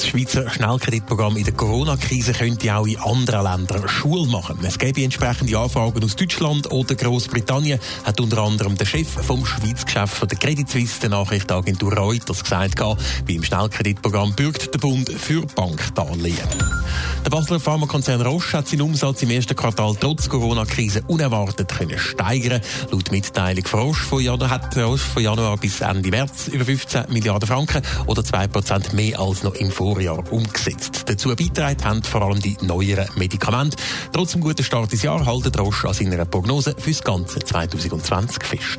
Das Schweizer Schnellkreditprogramm in der Corona-Krise könnte auch in anderen Ländern Schule machen. Es gäbe entsprechende Anfragen aus Deutschland oder Großbritannien, hat unter anderem der Chef vom Schweizgeschäft der Credit Suisse der Nachrichtenagentur Reuters gesagt. Beim Schnellkreditprogramm bürgt der Bund für Bankdarlehen. Der Basler Pharmakonzern Roche hat seinen Umsatz im ersten Quartal trotz Corona-Krise unerwartet können steigern. Laut Mitteilung von Roche von Januar hat Roche von Januar bis Ende März über 15 Milliarden Franken oder 2% mehr als noch im Vorjahr umgesetzt. Dazu beitragen haben vor allem die neueren Medikamente. Trotz dem guten Start des Jahres haltet Roche an seiner Prognose für das ganze 2020 fest.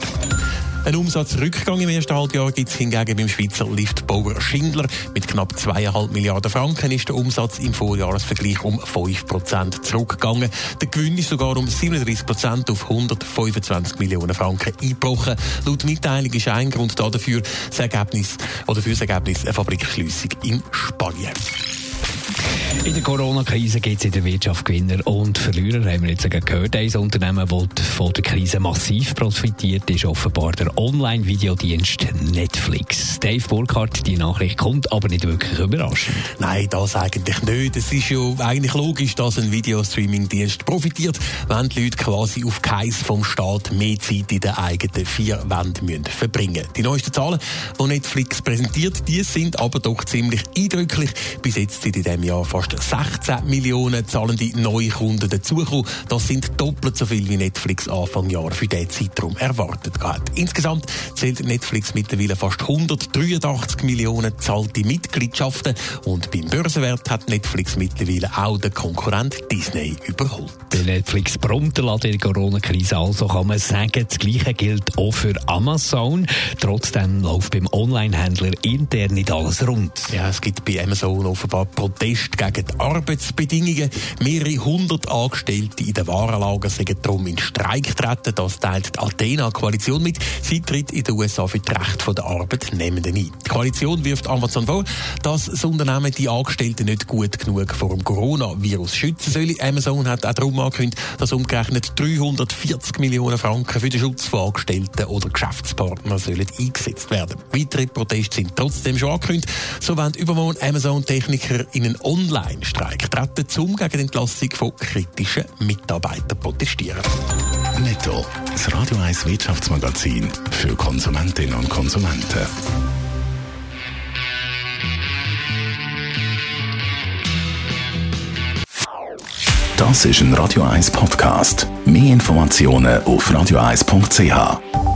Ein Umsatzrückgang im ersten Halbjahr gibt es hingegen beim Schweizer Liftbauer Schindler. Mit knapp 2,5 Milliarden Franken ist der Umsatz im Vorjahresvergleich um 5 Prozent zurückgegangen. Der Gewinn ist sogar um 37 Prozent auf 125 Millionen Franken eingebrochen. Laut Mitteilung ist ein Grund dafür das Ergebnis, oder für das Ergebnis eine Fabrikschliessung in Spanien. In der Corona-Krise gibt es in der Wirtschaft Gewinner und Verlierer. Haben wir jetzt gehört, ein Unternehmen, das von der Krise massiv profitiert, ist offenbar der Online-Videodienst Netflix. Dave Burkhardt, die Nachricht kommt aber nicht wirklich überraschend. Nein, das eigentlich nicht. Es ist ja eigentlich logisch, dass ein Videostreaming-Dienst profitiert, wenn die Leute quasi auf Kais vom Staat mehr Zeit in den eigenen vier Wänden müssen verbringen Die neuesten Zahlen, die Netflix präsentiert, die sind aber doch ziemlich eindrücklich. Bis jetzt sind in diesem Jahr fast 16 Millionen zahlende Neukunden dazugekommen. Das sind doppelt so viel wie Netflix Anfang Jahr für diesen Zeitraum erwartet hat. Insgesamt zählt Netflix mittlerweile fast 183 Millionen zahlte Mitgliedschaften und beim Börsenwert hat Netflix mittlerweile auch den Konkurrent Disney überholt. Der Netflix brummt in der Corona-Krise, also kann man sagen, das Gleiche gilt auch für Amazon. Trotzdem läuft beim Online-Händler intern nicht alles rund. Ja, es gibt bei Amazon offenbar Protest gegen die Arbeitsbedingungen. Mehrere hundert Angestellte in den Warenlager sind darum in Streik getreten. Das teilt die Athena-Koalition mit. Sie tritt in den USA für die Rechte der Arbeitnehmenden ein. Die Koalition wirft Amazon vor, dass das Unternehmen die Angestellten nicht gut genug vor dem Coronavirus schützen soll. Amazon hat auch darum angekündigt, dass umgerechnet 340 Millionen Franken für den Schutz von Angestellten oder Geschäftspartnern sollen eingesetzt werden. Weitere Proteste sind trotzdem schon angekündigt. So wollen übermorgen Amazon-Techniker in einen Online-Streik treten, um gegen die Entlassung von kritischen Mitarbeitern protestieren. Netto, das Radio 1 Wirtschaftsmagazin für Konsumentinnen und Konsumenten. Das ist ein Radio 1 Podcast. Mehr Informationen auf radio1.ch.